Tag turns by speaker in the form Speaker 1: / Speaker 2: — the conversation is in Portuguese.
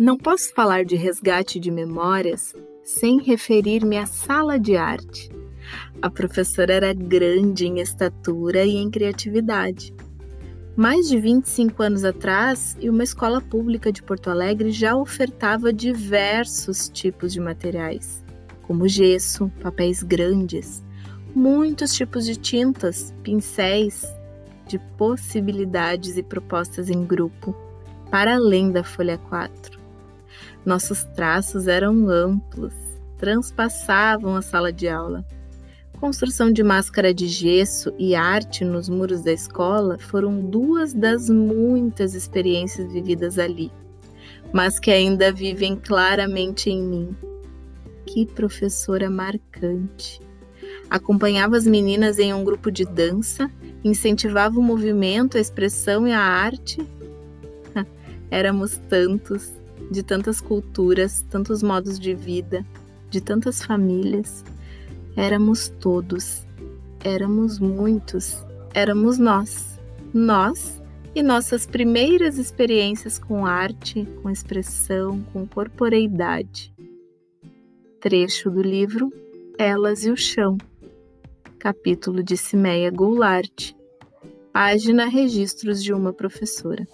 Speaker 1: Não posso falar de resgate de memórias sem referir-me à sala de arte. A professora era grande em estatura e em criatividade. Mais de 25 anos atrás, e uma escola pública de Porto Alegre já ofertava diversos tipos de materiais, como gesso, papéis grandes, muitos tipos de tintas, pincéis, de possibilidades e propostas em grupo, para além da folha 4. Nossos traços eram amplos, transpassavam a sala de aula. Construção de máscara de gesso e arte nos muros da escola foram duas das muitas experiências vividas ali, mas que ainda vivem claramente em mim. Que professora marcante! Acompanhava as meninas em um grupo de dança, incentivava o movimento, a expressão e a arte. Éramos tantos, de tantas culturas, tantos modos de vida, de tantas famílias. Éramos todos, éramos muitos, éramos nós, nós e nossas primeiras experiências com arte, com expressão, com corporeidade. Trecho do livro Elas e o Chão, capítulo de Cimeia Goulart, página Registros de uma Professora.